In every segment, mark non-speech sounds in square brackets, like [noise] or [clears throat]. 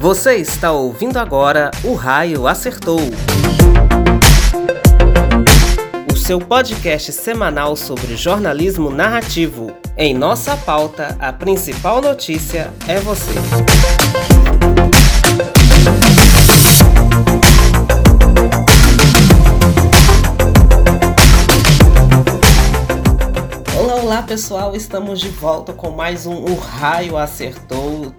Você está ouvindo agora O Raio Acertou. O seu podcast semanal sobre jornalismo narrativo. Em nossa pauta, a principal notícia é você. Olá pessoal, estamos de volta com mais um O Raio Acertou.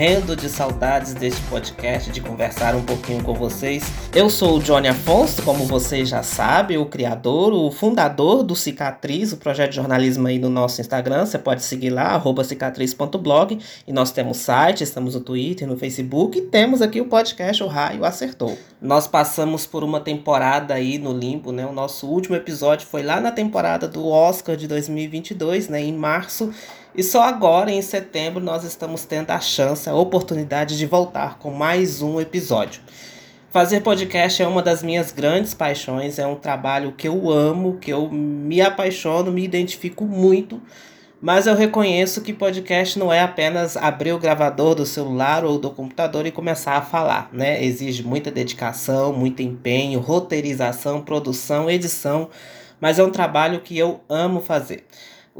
Morrendo de saudades deste podcast, de conversar um pouquinho com vocês. Eu sou o Johnny Afonso, como vocês já sabem, o criador, o fundador do Cicatriz, o projeto de jornalismo aí no nosso Instagram. Você pode seguir lá, cicatriz.blog. E nós temos site, estamos no Twitter, no Facebook e temos aqui o podcast O Raio Acertou. Nós passamos por uma temporada aí no limbo, né? O nosso último episódio foi lá na temporada do Oscar de 2022, né? Em março. E só agora, em setembro, nós estamos tendo a chance, a oportunidade de voltar com mais um episódio. Fazer podcast é uma das minhas grandes paixões, é um trabalho que eu amo, que eu me apaixono, me identifico muito. Mas eu reconheço que podcast não é apenas abrir o gravador do celular ou do computador e começar a falar, né? Exige muita dedicação, muito empenho, roteirização, produção, edição, mas é um trabalho que eu amo fazer.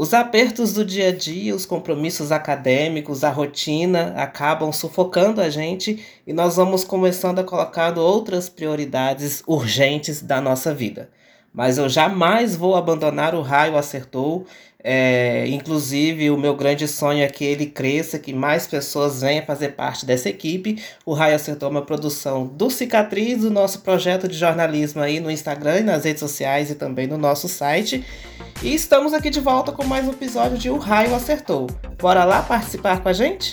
Os apertos do dia a dia, os compromissos acadêmicos, a rotina acabam sufocando a gente e nós vamos começando a colocar outras prioridades urgentes da nossa vida. Mas eu jamais vou abandonar o raio acertou é, inclusive, o meu grande sonho é que ele cresça, que mais pessoas venham fazer parte dessa equipe. O Raio acertou uma produção do Cicatriz, do nosso projeto de jornalismo aí no Instagram e nas redes sociais e também no nosso site. E estamos aqui de volta com mais um episódio de O Raio Acertou. Bora lá participar com a gente?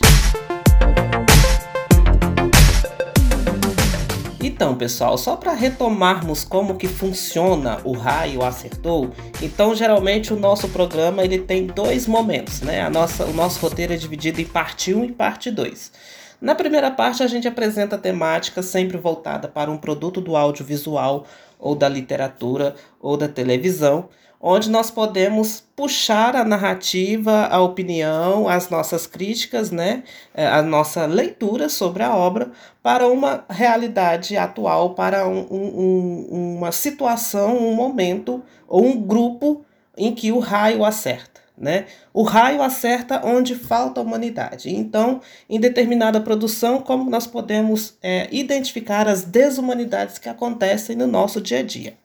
Então, pessoal, só para retomarmos como que funciona o raio acertou, então geralmente o nosso programa ele tem dois momentos, né? A nossa, o nosso roteiro é dividido em parte 1 e parte 2. Na primeira parte a gente apresenta a temática sempre voltada para um produto do audiovisual ou da literatura ou da televisão, onde nós podemos puxar a narrativa, a opinião, as nossas críticas, né, é, a nossa leitura sobre a obra para uma realidade atual, para um, um, uma situação, um momento ou um grupo em que o raio acerta. Né? O raio acerta onde falta humanidade. Então, em determinada produção, como nós podemos é, identificar as desumanidades que acontecem no nosso dia a dia.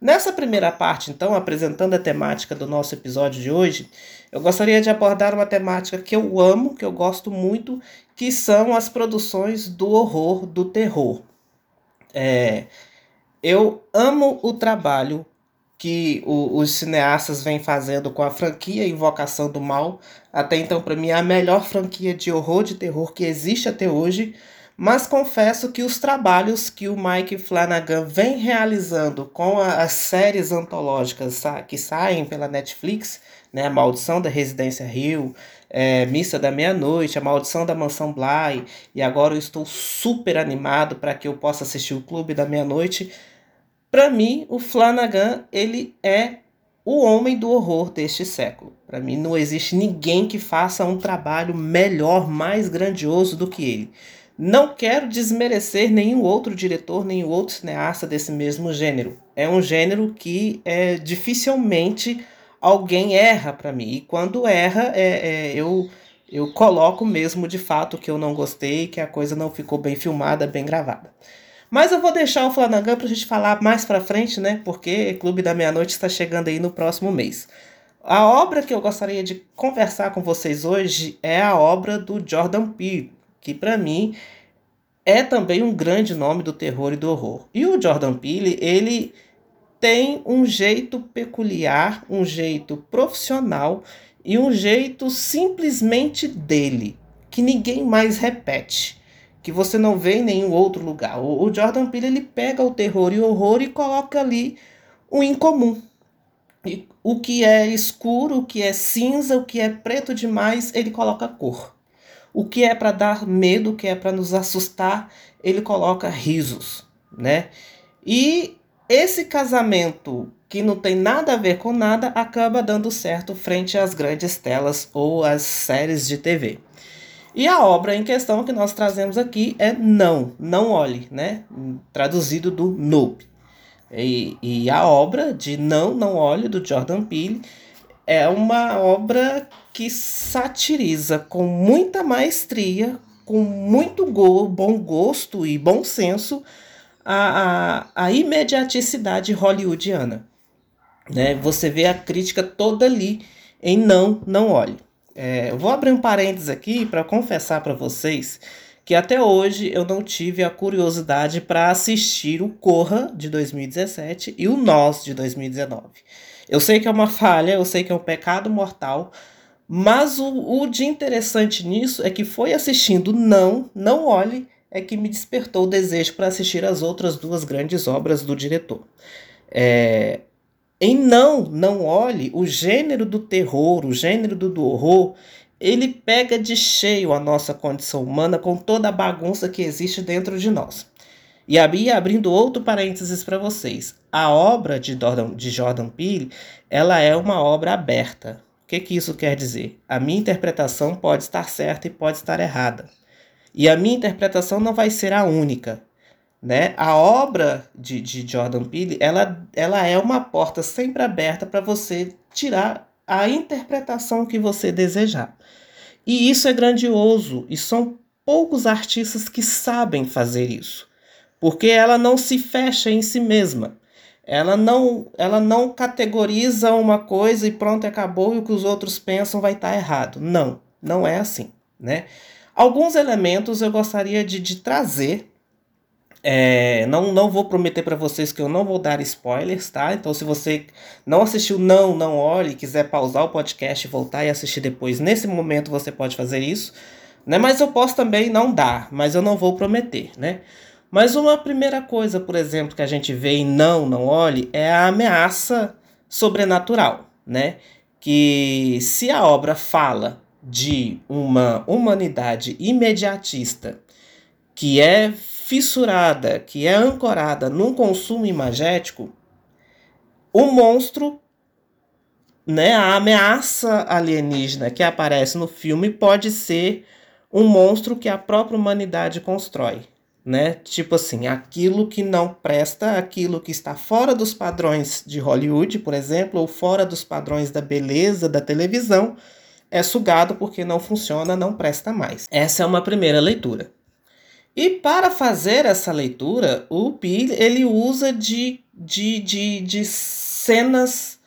Nessa primeira parte, então, apresentando a temática do nosso episódio de hoje, eu gostaria de abordar uma temática que eu amo, que eu gosto muito, que são as produções do horror, do terror. É, eu amo o trabalho que o, os cineastas vêm fazendo com a franquia Invocação do Mal. Até então, para mim, é a melhor franquia de horror, de terror que existe até hoje mas confesso que os trabalhos que o Mike Flanagan vem realizando com a, as séries antológicas que saem pela Netflix, né, a Maldição da Residência Rio, é, Missa da Meia-Noite, A Maldição da Mansão Bly, e agora eu estou super animado para que eu possa assistir o Clube da Meia-Noite. Para mim, o Flanagan ele é o homem do horror deste século. Para mim, não existe ninguém que faça um trabalho melhor, mais grandioso do que ele. Não quero desmerecer nenhum outro diretor, nenhum outro cineasta desse mesmo gênero. É um gênero que é, dificilmente alguém erra para mim. E quando erra, é, é, eu, eu coloco mesmo de fato que eu não gostei, que a coisa não ficou bem filmada, bem gravada. Mas eu vou deixar o Flanagan para a gente falar mais para frente, né? Porque Clube da Meia-Noite está chegando aí no próximo mês. A obra que eu gostaria de conversar com vocês hoje é a obra do Jordan Peele, que para mim é também um grande nome do terror e do horror. E o Jordan Peele, ele tem um jeito peculiar, um jeito profissional e um jeito simplesmente dele, que ninguém mais repete, que você não vê em nenhum outro lugar. O, Jordan Peele ele pega o terror e o horror e coloca ali o incomum. O que é escuro, o que é cinza, o que é preto demais, ele coloca cor. O que é para dar medo, o que é para nos assustar, ele coloca risos, né? E esse casamento que não tem nada a ver com nada acaba dando certo frente às grandes telas ou às séries de TV. E a obra em questão que nós trazemos aqui é Não, Não Olhe, né? Traduzido do Nope. E, e a obra de Não, Não Olhe, do Jordan Peele, é uma obra que satiriza com muita maestria, com muito go bom gosto e bom senso a, a, a imediaticidade hollywoodiana. Né? Você vê a crítica toda ali em Não, Não Olhe. É, vou abrir um parênteses aqui para confessar para vocês que até hoje eu não tive a curiosidade para assistir o Corra de 2017 e o Nós de 2019. Eu sei que é uma falha, eu sei que é um pecado mortal, mas o, o de interessante nisso é que foi assistindo Não, Não Olhe, é que me despertou o desejo para assistir as outras duas grandes obras do diretor. É, em Não, Não Olhe, o gênero do terror, o gênero do, do horror, ele pega de cheio a nossa condição humana com toda a bagunça que existe dentro de nós. E abri, abrindo outro parênteses para vocês, a obra de Jordan, de Jordan Peele, ela é uma obra aberta. O que, que isso quer dizer? A minha interpretação pode estar certa e pode estar errada. E a minha interpretação não vai ser a única. Né? A obra de, de Jordan Peele, ela, ela é uma porta sempre aberta para você tirar a interpretação que você desejar. E isso é grandioso, e são poucos artistas que sabem fazer isso porque ela não se fecha em si mesma. Ela não, ela não categoriza uma coisa e pronto, acabou e o que os outros pensam vai estar tá errado. Não, não é assim, né? Alguns elementos eu gostaria de, de trazer. É, não, não vou prometer para vocês que eu não vou dar spoilers, tá? Então, se você não assistiu, não, não olhe, quiser pausar o podcast voltar e assistir depois, nesse momento você pode fazer isso, né? Mas eu posso também não dar, mas eu não vou prometer, né? Mas uma primeira coisa, por exemplo, que a gente vê em Não, Não Olhe é a ameaça sobrenatural, né? Que se a obra fala de uma humanidade imediatista que é fissurada, que é ancorada num consumo imagético, o monstro, né, a ameaça alienígena que aparece no filme pode ser um monstro que a própria humanidade constrói né? Tipo assim, aquilo que não presta, aquilo que está fora dos padrões de Hollywood, por exemplo, ou fora dos padrões da beleza da televisão, é sugado porque não funciona, não presta mais. Essa é uma primeira leitura. E para fazer essa leitura, o Peele ele usa de, de, de, de cenas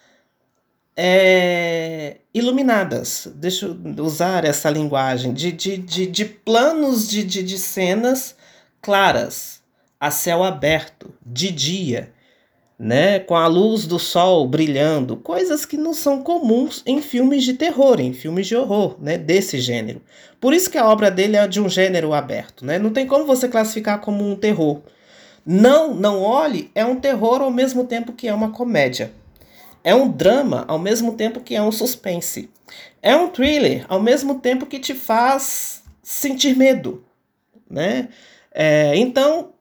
é, iluminadas. Deixa eu usar essa linguagem. De, de, de, de planos de, de, de cenas claras, a céu aberto, de dia, né, com a luz do sol brilhando, coisas que não são comuns em filmes de terror, em filmes de horror, né, desse gênero. Por isso que a obra dele é de um gênero aberto, né? Não tem como você classificar como um terror. Não, não olhe é um terror ao mesmo tempo que é uma comédia. É um drama ao mesmo tempo que é um suspense. É um thriller ao mesmo tempo que te faz sentir medo, né? É, então,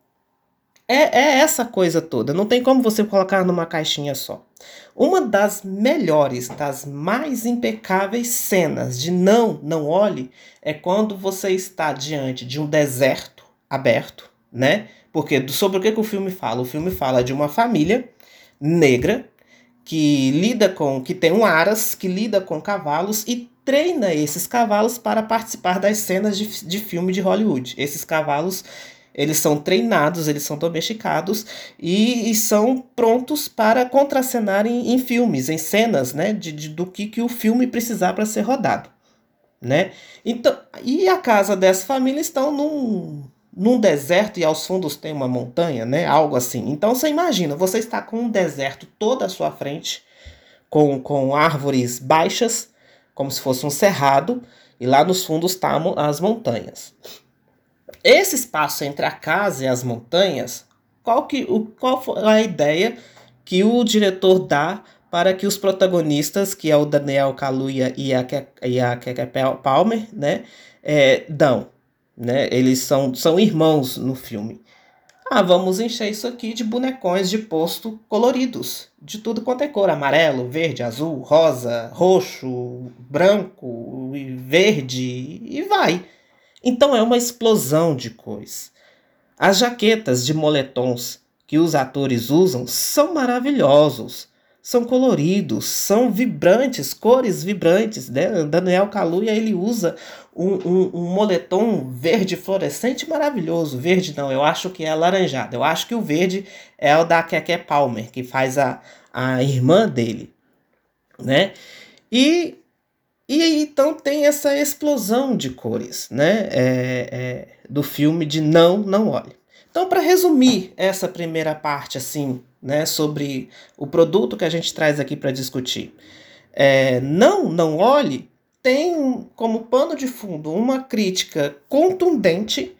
é, é essa coisa toda. Não tem como você colocar numa caixinha só. Uma das melhores, das mais impecáveis cenas de não, não olhe, é quando você está diante de um deserto aberto, né? Porque sobre o que, que o filme fala? O filme fala de uma família negra que lida com, que tem um aras, que lida com cavalos e treina esses cavalos para participar das cenas de, de filme de Hollywood. Esses cavalos eles são treinados, eles são domesticados e, e são prontos para contracenar em, em, filmes, em cenas, né, de, de, do que, que o filme precisar para ser rodado, né? Então, e a casa dessa família estão num, num deserto e aos fundos tem uma montanha, né? Algo assim. Então você imagina, você está com um deserto toda à sua frente, com, com árvores baixas, como se fosse um cerrado, e lá nos fundos estão as montanhas. Esse espaço entre a casa e as montanhas, qual, que, o, qual foi a ideia que o diretor dá para que os protagonistas, que é o Daniel Kaluuya e a, e a Keke Palmer, né, é, dão? Né? Eles são, são irmãos no filme. Ah, vamos encher isso aqui de bonecões de posto coloridos, de tudo quanto é cor, amarelo, verde, azul, rosa, roxo, branco, verde e vai. Então é uma explosão de cores. As jaquetas de moletons que os atores usam são maravilhosos, são coloridos, são vibrantes, cores vibrantes. Né? Daniel Kaluuya ele usa um, um, um, moletom verde fluorescente maravilhoso. Verde não, eu acho que é alaranjado. Eu acho que o verde é o da Keke Palmer, que faz a, a irmã dele, né? E, e então tem essa explosão de cores, né? É, é, do filme de Não, Não Olhe. Então, para resumir essa primeira parte, assim, né, sobre o produto que a gente traz aqui para discutir, é, Não, Não Olhe tem como pano de fundo uma crítica contundente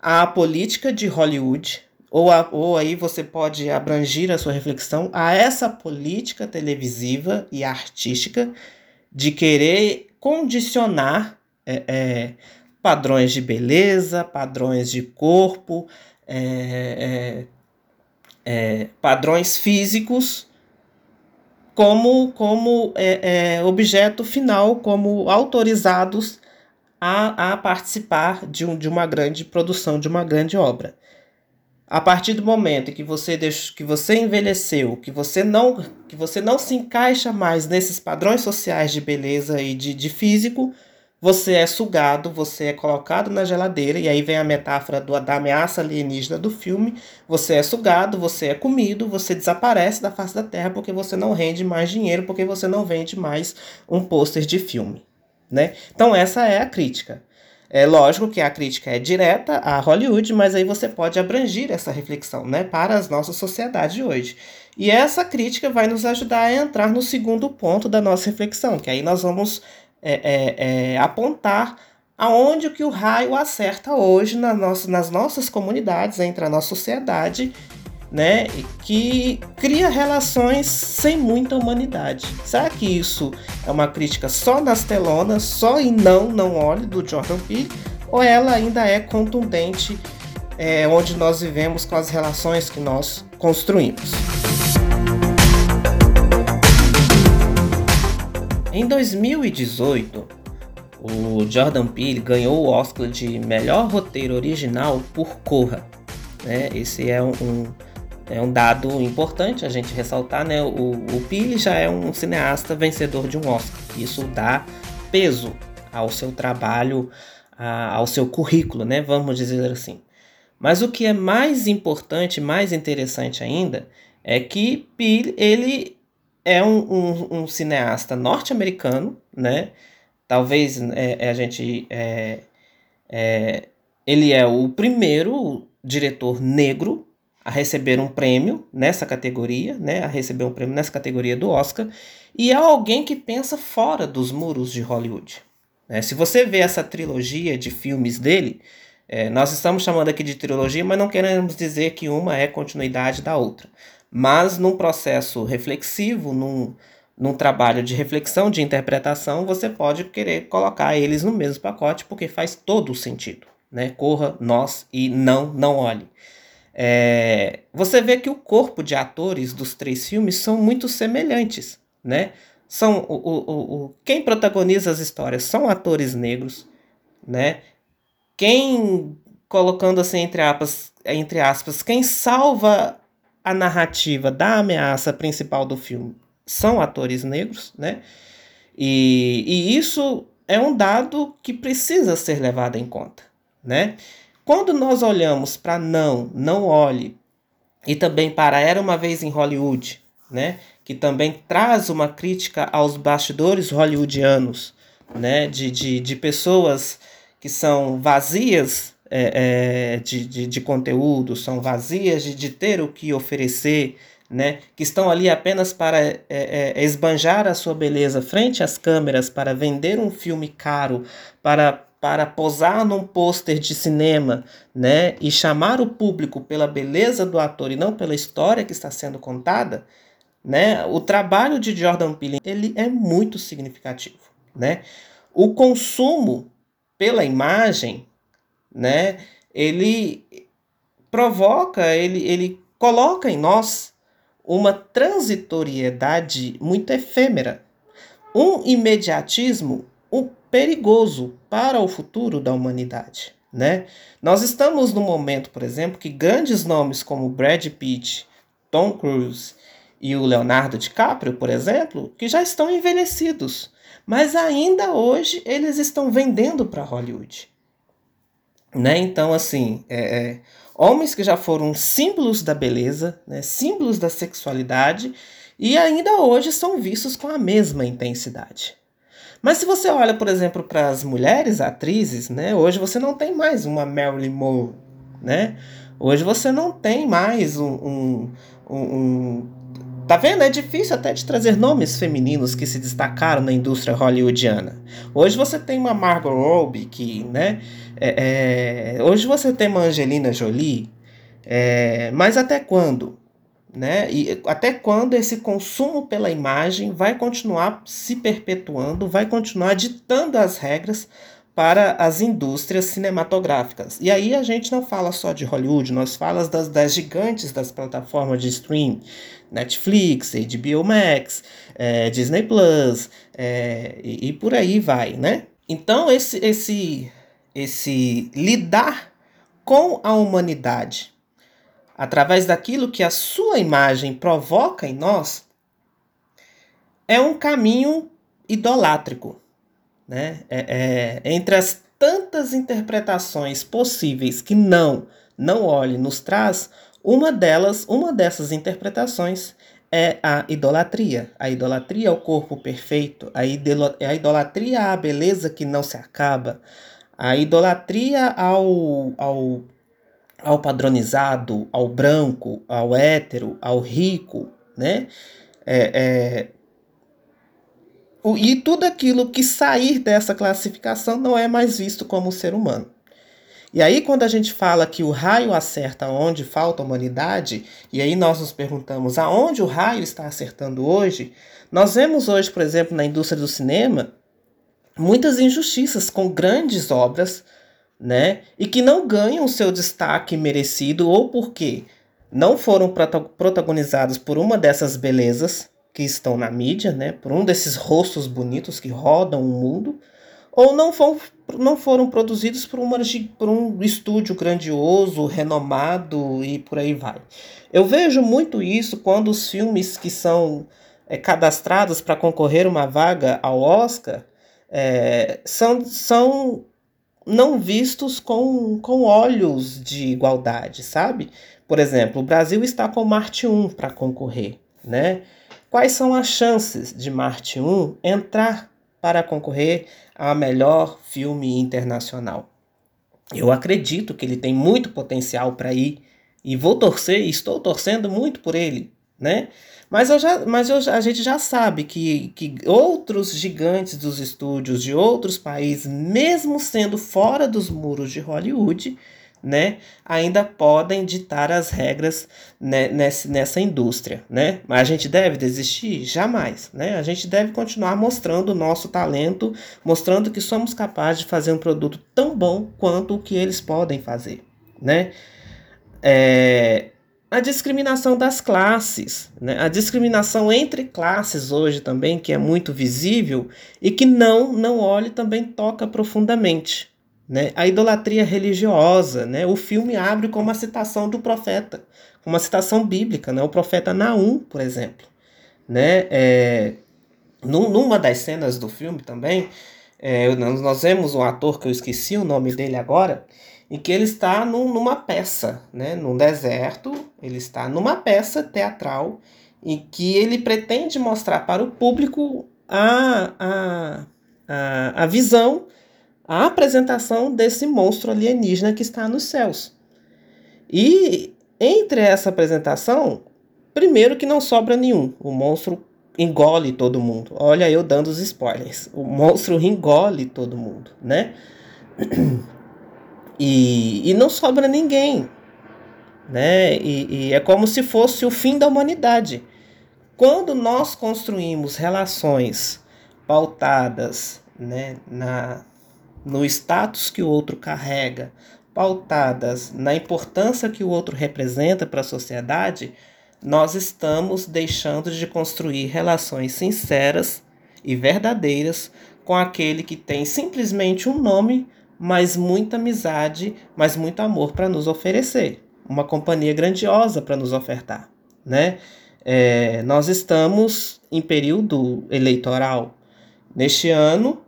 à política de Hollywood, ou, a, ou aí você pode abranger a sua reflexão a essa política televisiva e artística de querer condicionar é, é, padrões de beleza, padrões de corpo, é, é, padrões físicos como, como é, é, objeto final, como autorizados a, a participar de, um, de uma grande produção, de uma grande obra. A partir do momento que você deixa, que você envelheceu, que você não que você não se encaixa mais nesses padrões sociais de beleza e de, de físico, você é sugado, você é colocado na geladeira, e aí vem a metáfora do, da ameaça alienígena do filme. Você é sugado, você é comido, você desaparece da face da terra porque você não rende mais dinheiro, porque você não vende mais um pôster de filme. Né? Então, essa é a crítica. É lógico que a crítica é direta a Hollywood, mas aí você pode abranger essa reflexão né, para as nossas sociedades de hoje. E essa crítica vai nos ajudar a entrar no segundo ponto da nossa reflexão, que aí nós vamos é, é, é, apontar aonde que o raio acerta hoje na nossa, nas nossas comunidades, entre a nossa sociedade, né, que cria relações sem muita humanidade. Será que isso é uma crítica só nas telonas, só em não, não olhe do Jordan Peele, ou ela ainda é contundente é, onde nós vivemos com as relações que nós construímos? Em 2018, o Jordan Peele ganhou o Oscar de melhor roteiro original por Corra. Né? Esse é um, é um dado importante a gente ressaltar. Né? O, o Peele já é um cineasta vencedor de um Oscar. Isso dá peso ao seu trabalho, a, ao seu currículo, né? vamos dizer assim. Mas o que é mais importante, mais interessante ainda, é que Peele ele é um, um, um cineasta norte-americano, né? Talvez é, é, a gente. É, é, ele é o primeiro diretor negro a receber um prêmio nessa categoria, né? A receber um prêmio nessa categoria do Oscar. E é alguém que pensa fora dos muros de Hollywood. Né? Se você vê essa trilogia de filmes dele, é, nós estamos chamando aqui de trilogia, mas não queremos dizer que uma é continuidade da outra mas num processo reflexivo, num, num trabalho de reflexão, de interpretação, você pode querer colocar eles no mesmo pacote, porque faz todo o sentido. Né? Corra, nós e não, não olhe. É, você vê que o corpo de atores dos três filmes são muito semelhantes, né? São o, o, o, quem protagoniza as histórias são atores negros, né? Quem colocando assim entre aspas, entre aspas, quem salva a narrativa da ameaça principal do filme são atores negros, né? E, e isso é um dado que precisa ser levado em conta, né? Quando nós olhamos para Não, Não Olhe, e também para Era Uma Vez em Hollywood, né? Que também traz uma crítica aos bastidores hollywoodianos, né? De, de, de pessoas que são vazias é, é, de, de, de, conteúdo, são vazias de, de ter o que oferecer, né? que estão ali apenas para é, é, esbanjar a sua beleza frente às câmeras, para vender um filme caro, para, para posar num pôster de cinema né? e chamar o público pela beleza do ator e não pela história que está sendo contada, né? o trabalho de Jordan Peele ele é muito significativo. Né? O consumo pela imagem né? Ele provoca, ele, ele coloca em nós uma transitoriedade muito efêmera, um imediatismo o perigoso para o futuro da humanidade. Né? Nós estamos no momento, por exemplo, que grandes nomes como Brad Pitt, Tom Cruise e o Leonardo DiCaprio, por exemplo, que já estão envelhecidos, mas ainda hoje eles estão vendendo para Hollywood. Né? Então, assim, é, é, homens que já foram símbolos da beleza, né? símbolos da sexualidade, e ainda hoje são vistos com a mesma intensidade. Mas se você olha, por exemplo, para as mulheres atrizes, né? Hoje você não tem mais uma Marilyn Monroe, né? Hoje você não tem mais um, um, um, um Tá vendo? É difícil até de trazer nomes femininos que se destacaram na indústria hollywoodiana. Hoje você tem uma Margot Robbie que, né? É, é, hoje você tem uma Angelina Jolie. É, mas até quando? Né? E até quando esse consumo pela imagem vai continuar se perpetuando, vai continuar ditando as regras para as indústrias cinematográficas. E aí a gente não fala só de Hollywood, nós falamos das, das gigantes das plataformas de stream, Netflix, HBO Max, é, Disney Plus, é, e, e por aí vai, né? Então esse, esse, esse lidar com a humanidade através daquilo que a sua imagem provoca em nós é um caminho idolátrico né? É, é, entre as tantas interpretações possíveis que não, não olhe nos traz, uma delas, uma dessas interpretações é a idolatria. A idolatria ao corpo perfeito, a, a idolatria à beleza que não se acaba, a idolatria ao, ao, ao padronizado, ao branco, ao hétero, ao rico, né? É, é, e tudo aquilo que sair dessa classificação não é mais visto como ser humano. E aí, quando a gente fala que o raio acerta onde falta humanidade, e aí nós nos perguntamos aonde o raio está acertando hoje, nós vemos hoje, por exemplo, na indústria do cinema, muitas injustiças com grandes obras, né? E que não ganham o seu destaque merecido, ou porque não foram protagonizados por uma dessas belezas, que estão na mídia, né, por um desses rostos bonitos que rodam o mundo, ou não, for, não foram produzidos por, uma, por um estúdio grandioso, renomado e por aí vai. Eu vejo muito isso quando os filmes que são é, cadastrados para concorrer uma vaga ao Oscar é, são, são não vistos com, com olhos de igualdade, sabe? Por exemplo, o Brasil está com Marte 1 para concorrer, né? Quais são as chances de Marte 1 entrar para concorrer a melhor filme internacional? Eu acredito que ele tem muito potencial para ir e vou torcer, estou torcendo muito por ele, né? Mas, eu já, mas eu, a gente já sabe que, que outros gigantes dos estúdios de outros países, mesmo sendo fora dos muros de Hollywood, né, ainda podem ditar as regras né, nessa, nessa indústria, né? Mas a gente deve desistir? Jamais, né? A gente deve continuar mostrando o nosso talento, mostrando que somos capazes de fazer um produto tão bom quanto o que eles podem fazer, né? É, a discriminação das classes, né? a discriminação entre classes hoje também, que é muito visível e que não, não olhe também toca profundamente. Né? A idolatria religiosa, né? o filme abre com uma citação do profeta, uma citação bíblica, né? o profeta Naum, por exemplo. Né? É, numa das cenas do filme também, é, nós vemos um ator que eu esqueci o nome dele agora, em que ele está num, numa peça, né? num deserto, ele está numa peça teatral em que ele pretende mostrar para o público a, a, a, a visão a apresentação desse monstro alienígena que está nos céus. E entre essa apresentação, primeiro que não sobra nenhum. O monstro engole todo mundo. Olha eu dando os spoilers. O monstro engole todo mundo, né? [clears throat] E, e não sobra ninguém, né? E, e é como se fosse o fim da humanidade. Quando nós construímos relações pautadas né, na, no status que o outro carrega, pautadas na importância que o outro representa para a sociedade, nós estamos deixando de construir relações sinceras e verdadeiras com aquele que tem simplesmente um nome, mas muita amizade, mas muito amor para nos oferecer, uma companhia grandiosa para nos ofertar, né? É, nós estamos em período eleitoral. Neste ano,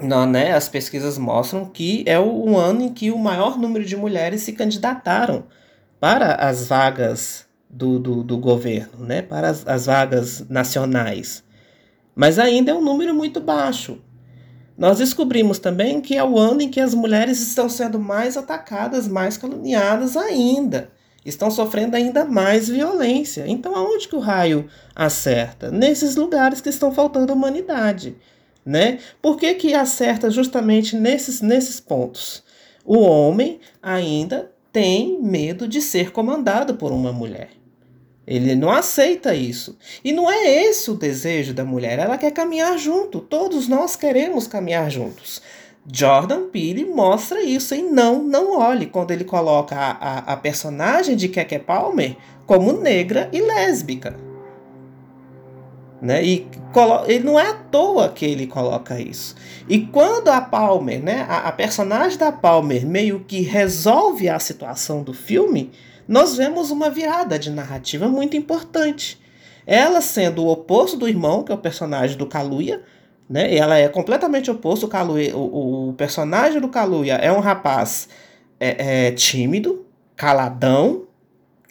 né, as pesquisas mostram que é o, o ano em que o maior número de mulheres se candidataram para as vagas do, do, do governo, né, para as, as vagas nacionais. Mas ainda é um número muito baixo. Nós descobrimos também que é o ano em que as mulheres estão sendo mais atacadas, mais caluniadas ainda. Estão sofrendo ainda mais violência. Então, aonde que o raio acerta? Nesses lugares que estão faltando humanidade. Né? Por que, que acerta justamente nesses, nesses pontos? O homem ainda tem medo de ser comandado por uma mulher. Ele não aceita isso. E não é esse o desejo da mulher. Ela quer caminhar junto. Todos nós queremos caminhar juntos. Jordan Peele mostra isso em Não, Não Olhe, quando ele coloca a, a, a personagem de Keke Palmer como negra e lésbica. Né? E ele não é à toa que ele coloca isso. E quando a Palmer, né, a, a personagem da Palmer meio que resolve a situação do filme, nós vemos uma virada de narrativa muito importante. Ela sendo o oposto do irmão, que é o personagem do Kaluuya, né? Ela é completamente oposto. O, Kaluuya, o, o personagem do Kaluuya é um rapaz é, é, tímido, caladão,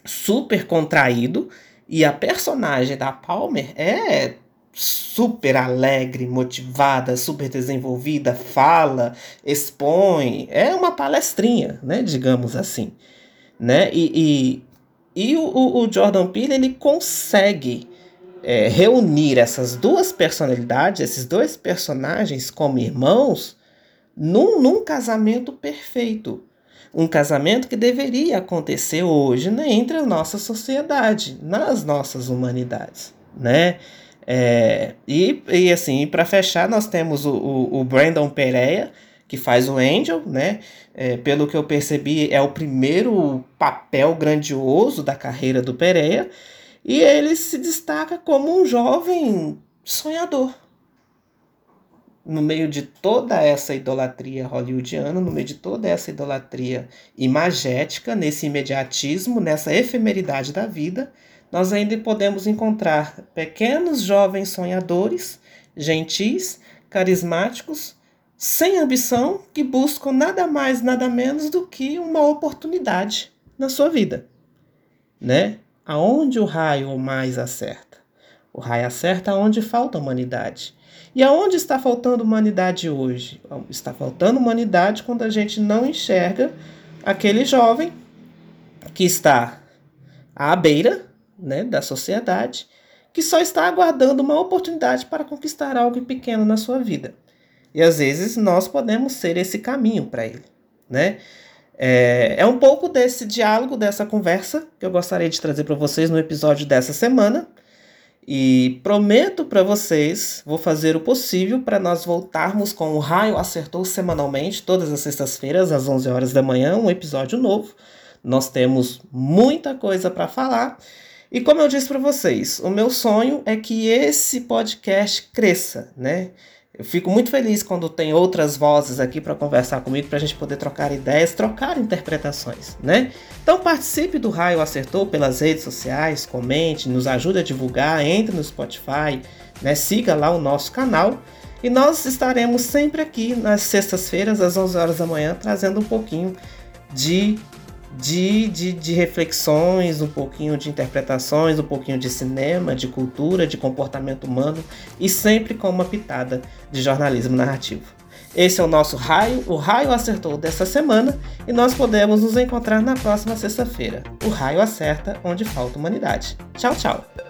super contraído, e a personagem da Palmer é super alegre, motivada, super desenvolvida, fala, expõe, é uma palestrinha, né, digamos assim né? E, e, e o, o Jordan Peele ele consegue é, reunir essas duas personalidades, esses dois personagens como irmãos, num, num casamento perfeito. Um casamento que deveria acontecer hoje né, entre a nossa sociedade, nas nossas humanidades, né? É, e, e assim, para fechar, nós temos o, o, o Brandon Pereira, que faz o Angel, né? É, pelo que eu percebi, é o primeiro papel grandioso da carreira do Pereira. E ele se destaca como um jovem sonhador. No meio de toda essa idolatria hollywoodiana, no meio de toda essa idolatria imagética, nesse imediatismo, nessa efemeridade da vida, nós ainda podemos encontrar pequenos jovens sonhadores, gentis, carismáticos, sem ambição, que buscam nada mais, nada menos do que uma oportunidade na sua vida, né? Aonde o raio mais acerta? O raio acerta onde falta humanidade. E aonde está faltando humanidade hoje? Está faltando humanidade quando a gente não enxerga aquele jovem que está à beira né, da sociedade, que só está aguardando uma oportunidade para conquistar algo pequeno na sua vida. E às vezes nós podemos ser esse caminho para ele, né? É, é um pouco desse diálogo, dessa conversa que eu gostaria de trazer para vocês no episódio dessa semana. E prometo para vocês, vou fazer o possível para nós voltarmos com o Raio Acertou semanalmente, todas as sextas-feiras, às 11 horas da manhã, um episódio novo. Nós temos muita coisa para falar. E como eu disse para vocês, o meu sonho é que esse podcast cresça, né? Eu fico muito feliz quando tem outras vozes aqui para conversar comigo, para a gente poder trocar ideias, trocar interpretações, né? Então participe do Raio Acertou pelas redes sociais, comente, nos ajude a divulgar, entre no Spotify, né? Siga lá o nosso canal. E nós estaremos sempre aqui nas sextas-feiras, às 11 horas da manhã, trazendo um pouquinho de de, de, de, reflexões, um pouquinho de interpretações, um pouquinho de cinema, de cultura, de comportamento humano e sempre com uma pitada de jornalismo narrativo. Esse é o nosso raio, o raio acertou dessa semana e nós podemos nos encontrar na próxima sexta-feira. O raio acerta onde falta humanidade. Tchau, tchau.